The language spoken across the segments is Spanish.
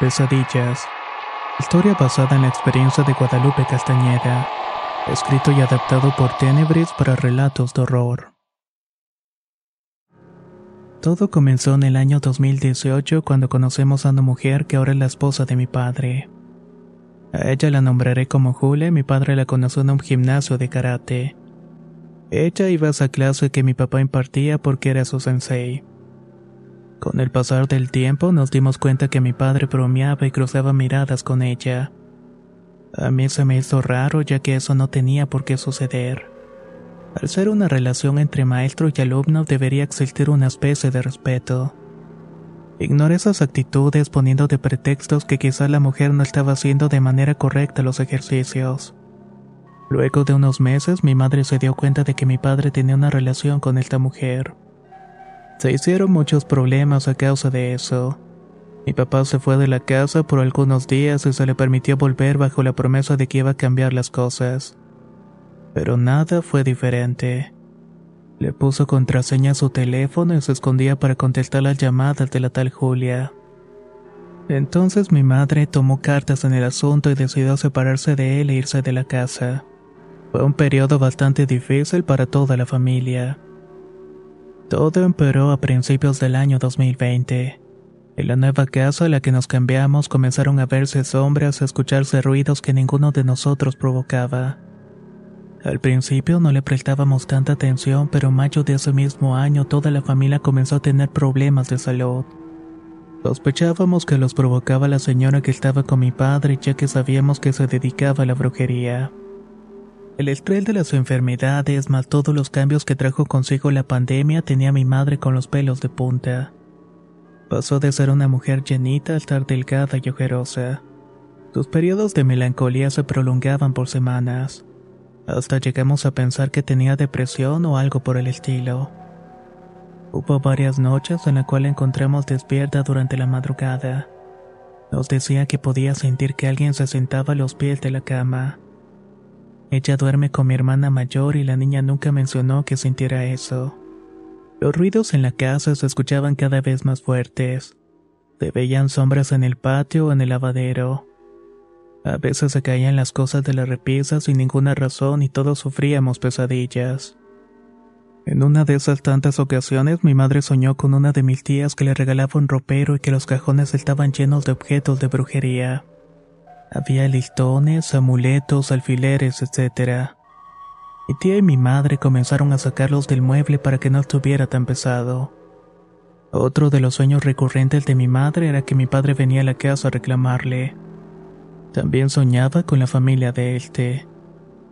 Pesadillas. Historia basada en la experiencia de Guadalupe Castañeda. Escrito y adaptado por Tenebris para relatos de horror. Todo comenzó en el año 2018 cuando conocemos a una mujer que ahora es la esposa de mi padre. A ella la nombraré como Julia, mi padre la conoció en un gimnasio de karate. Ella iba a esa clase que mi papá impartía porque era su sensei. Con el pasar del tiempo nos dimos cuenta que mi padre bromeaba y cruzaba miradas con ella. A mí se me hizo raro ya que eso no tenía por qué suceder. Al ser una relación entre maestro y alumno debería existir una especie de respeto. Ignoré esas actitudes poniendo de pretextos que quizá la mujer no estaba haciendo de manera correcta los ejercicios. Luego de unos meses mi madre se dio cuenta de que mi padre tenía una relación con esta mujer. Se hicieron muchos problemas a causa de eso. Mi papá se fue de la casa por algunos días y se le permitió volver bajo la promesa de que iba a cambiar las cosas. Pero nada fue diferente. Le puso contraseña a su teléfono y se escondía para contestar las llamadas de la tal Julia. Entonces mi madre tomó cartas en el asunto y decidió separarse de él e irse de la casa. Fue un periodo bastante difícil para toda la familia. Todo empeoró a principios del año 2020. En la nueva casa a la que nos cambiamos comenzaron a verse sombras a escucharse ruidos que ninguno de nosotros provocaba. Al principio no le prestábamos tanta atención, pero en mayo de ese mismo año toda la familia comenzó a tener problemas de salud. Sospechábamos que los provocaba la señora que estaba con mi padre ya que sabíamos que se dedicaba a la brujería. El estrés de las enfermedades, más todos los cambios que trajo consigo la pandemia, tenía a mi madre con los pelos de punta. Pasó de ser una mujer llenita a estar delgada y ojerosa. Sus periodos de melancolía se prolongaban por semanas. Hasta llegamos a pensar que tenía depresión o algo por el estilo. Hubo varias noches en las cuales encontramos despierta durante la madrugada. Nos decía que podía sentir que alguien se sentaba a los pies de la cama. Ella duerme con mi hermana mayor y la niña nunca mencionó que sintiera eso. Los ruidos en la casa se escuchaban cada vez más fuertes. Se veían sombras en el patio o en el lavadero. A veces se caían las cosas de la repisa sin ninguna razón y todos sufríamos pesadillas. En una de esas tantas ocasiones mi madre soñó con una de mis tías que le regalaba un ropero y que los cajones estaban llenos de objetos de brujería. Había listones, amuletos, alfileres, etc. Mi tía y mi madre comenzaron a sacarlos del mueble para que no estuviera tan pesado. Otro de los sueños recurrentes de mi madre era que mi padre venía a la casa a reclamarle. También soñaba con la familia de este.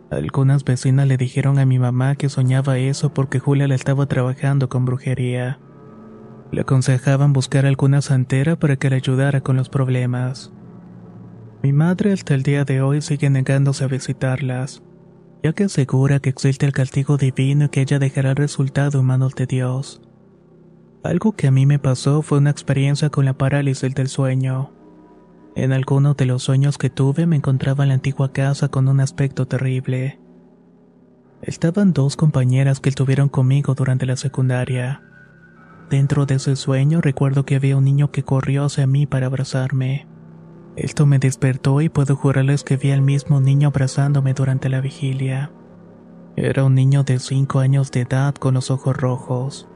Algunas vecinas le dijeron a mi mamá que soñaba eso porque Julia le estaba trabajando con brujería. Le aconsejaban buscar alguna santera para que le ayudara con los problemas. Mi madre hasta el día de hoy sigue negándose a visitarlas, ya que asegura que existe el castigo divino y que ella dejará el resultado en manos de Dios. Algo que a mí me pasó fue una experiencia con la parálisis del sueño. En algunos de los sueños que tuve me encontraba en la antigua casa con un aspecto terrible. Estaban dos compañeras que estuvieron conmigo durante la secundaria. Dentro de ese sueño recuerdo que había un niño que corrió hacia mí para abrazarme. Esto me despertó y puedo jurarles que vi al mismo niño abrazándome durante la vigilia. Era un niño de cinco años de edad con los ojos rojos.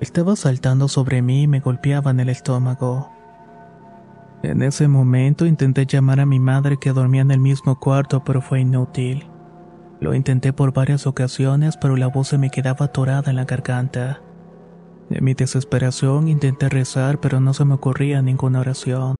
Estaba saltando sobre mí y me golpeaba en el estómago. En ese momento intenté llamar a mi madre que dormía en el mismo cuarto, pero fue inútil. Lo intenté por varias ocasiones, pero la voz se me quedaba atorada en la garganta. En mi desesperación intenté rezar, pero no se me ocurría ninguna oración.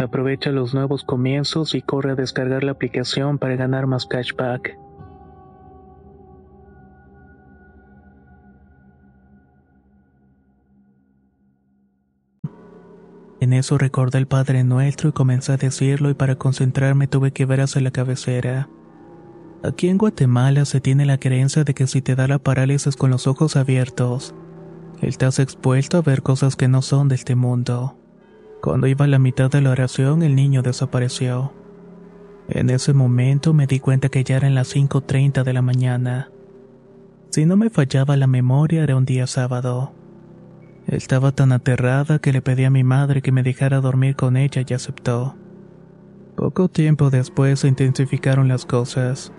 Aprovecha los nuevos comienzos y corre a descargar la aplicación para ganar más cashback. En eso recordé el Padre Nuestro y comencé a decirlo y para concentrarme tuve que ver hacia la cabecera. Aquí en Guatemala se tiene la creencia de que si te da la parálisis con los ojos abiertos, estás expuesto a ver cosas que no son de este mundo. Cuando iba a la mitad de la oración, el niño desapareció. En ese momento me di cuenta que ya eran las 5.30 de la mañana. Si no me fallaba la memoria, era un día sábado. Estaba tan aterrada que le pedí a mi madre que me dejara dormir con ella y aceptó. Poco tiempo después se intensificaron las cosas.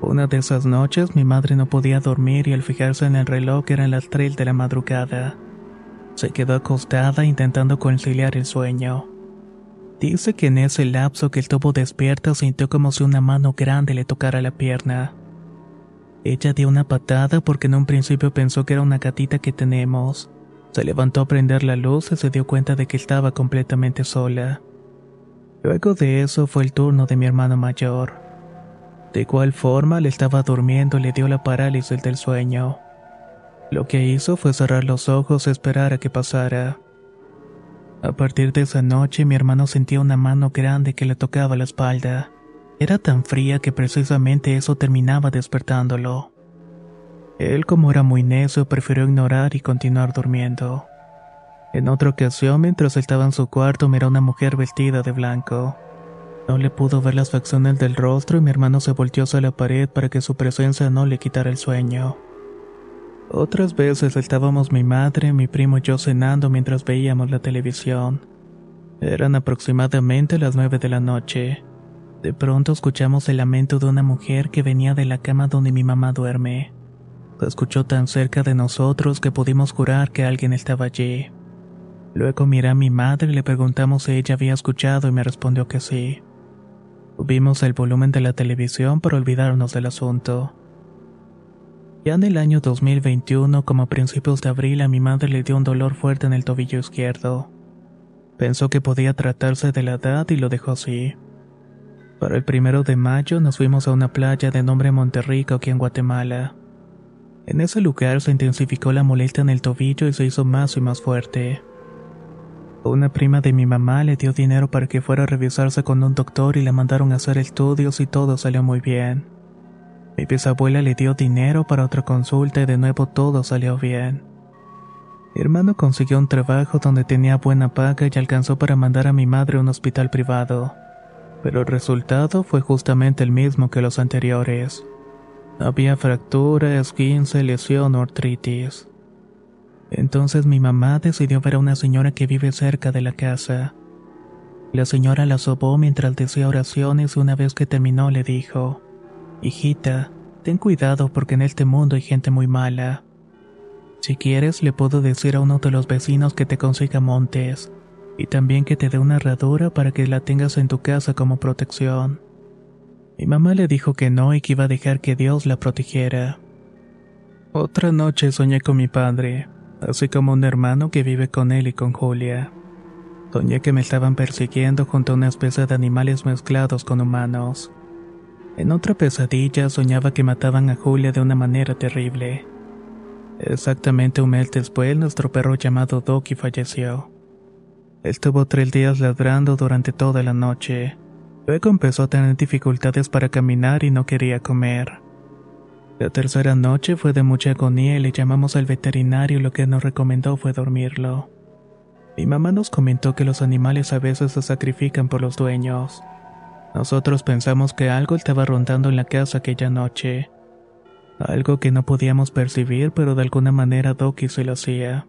Una de esas noches mi madre no podía dormir y al fijarse en el reloj eran las 3 de la madrugada. Se quedó acostada intentando conciliar el sueño. Dice que en ese lapso que estuvo despierta sintió como si una mano grande le tocara la pierna. Ella dio una patada porque en un principio pensó que era una gatita que tenemos. Se levantó a prender la luz y se dio cuenta de que estaba completamente sola. Luego de eso fue el turno de mi hermano mayor. De igual forma, le estaba durmiendo le dio la parálisis del sueño. Lo que hizo fue cerrar los ojos y esperar a que pasara. A partir de esa noche mi hermano sentía una mano grande que le tocaba la espalda. Era tan fría que precisamente eso terminaba despertándolo. Él como era muy necio prefirió ignorar y continuar durmiendo. En otra ocasión, mientras estaba en su cuarto, miró a una mujer vestida de blanco. No le pudo ver las facciones del rostro y mi hermano se volteó hacia la pared para que su presencia no le quitara el sueño. Otras veces estábamos mi madre, mi primo y yo cenando mientras veíamos la televisión. Eran aproximadamente las nueve de la noche. De pronto escuchamos el lamento de una mujer que venía de la cama donde mi mamá duerme. Se escuchó tan cerca de nosotros que pudimos jurar que alguien estaba allí. Luego miré a mi madre y le preguntamos si ella había escuchado y me respondió que sí. Subimos el volumen de la televisión para olvidarnos del asunto. Ya en el año 2021, como a principios de abril, a mi madre le dio un dolor fuerte en el tobillo izquierdo. Pensó que podía tratarse de la edad y lo dejó así. Para el primero de mayo nos fuimos a una playa de nombre Monterrico aquí en Guatemala. En ese lugar se intensificó la molestia en el tobillo y se hizo más y más fuerte. Una prima de mi mamá le dio dinero para que fuera a revisarse con un doctor y le mandaron a hacer estudios y todo salió muy bien. Mi bisabuela le dio dinero para otra consulta y de nuevo todo salió bien. Mi hermano consiguió un trabajo donde tenía buena paga y alcanzó para mandar a mi madre a un hospital privado pero el resultado fue justamente el mismo que los anteriores. Había fractura, esguince, lesión o artritis. Entonces mi mamá decidió ver a una señora que vive cerca de la casa. La señora la sobó mientras decía oraciones y una vez que terminó le dijo, Hijita, ten cuidado porque en este mundo hay gente muy mala. Si quieres le puedo decir a uno de los vecinos que te consiga montes y también que te dé una herradura para que la tengas en tu casa como protección. Mi mamá le dijo que no y que iba a dejar que Dios la protegiera. Otra noche soñé con mi padre, así como un hermano que vive con él y con Julia. Soñé que me estaban persiguiendo junto a una especie de animales mezclados con humanos. En otra pesadilla soñaba que mataban a Julia de una manera terrible. Exactamente un mes después, nuestro perro llamado Doki falleció. Estuvo tres días ladrando durante toda la noche. Luego empezó a tener dificultades para caminar y no quería comer. La tercera noche fue de mucha agonía y le llamamos al veterinario y lo que nos recomendó fue dormirlo. Mi mamá nos comentó que los animales a veces se sacrifican por los dueños. Nosotros pensamos que algo estaba rondando en la casa aquella noche. Algo que no podíamos percibir, pero de alguna manera Doki se lo hacía.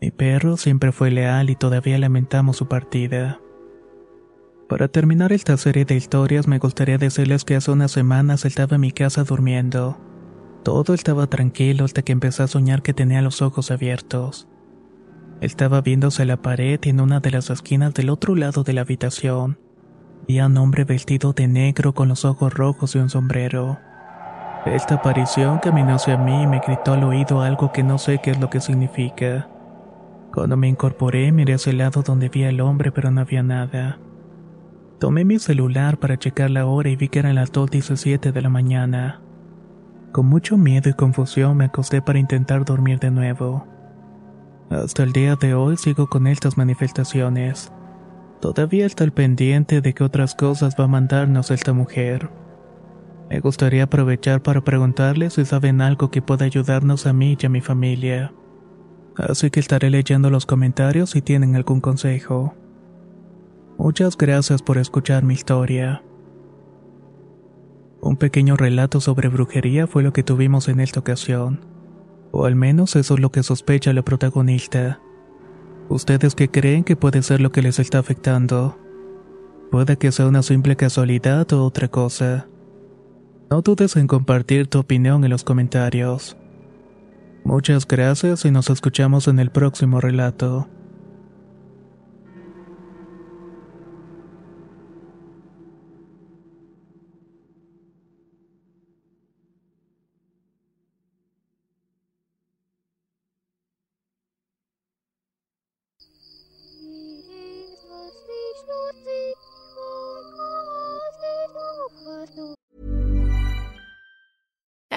Mi perro siempre fue leal y todavía lamentamos su partida. Para terminar esta serie de historias me gustaría decirles que hace unas semanas estaba en mi casa durmiendo. Todo estaba tranquilo hasta que empecé a soñar que tenía los ojos abiertos. Estaba viéndose la pared en una de las esquinas del otro lado de la habitación. Vi a un hombre vestido de negro con los ojos rojos y un sombrero. Esta aparición caminó hacia mí y me gritó al oído algo que no sé qué es lo que significa. Cuando me incorporé, miré hacia el lado donde vi al hombre, pero no había nada. Tomé mi celular para checar la hora y vi que eran las 2.17 de la mañana. Con mucho miedo y confusión me acosté para intentar dormir de nuevo. Hasta el día de hoy sigo con estas manifestaciones. Todavía está el pendiente de qué otras cosas va a mandarnos esta mujer. Me gustaría aprovechar para preguntarles si saben algo que pueda ayudarnos a mí y a mi familia así que estaré leyendo los comentarios si tienen algún consejo. Muchas gracias por escuchar mi historia. Un pequeño relato sobre brujería fue lo que tuvimos en esta ocasión, o al menos eso es lo que sospecha la protagonista. ¿Ustedes qué creen que puede ser lo que les está afectando? Puede que sea una simple casualidad o otra cosa. No dudes en compartir tu opinión en los comentarios. Muchas gracias y nos escuchamos en el próximo relato.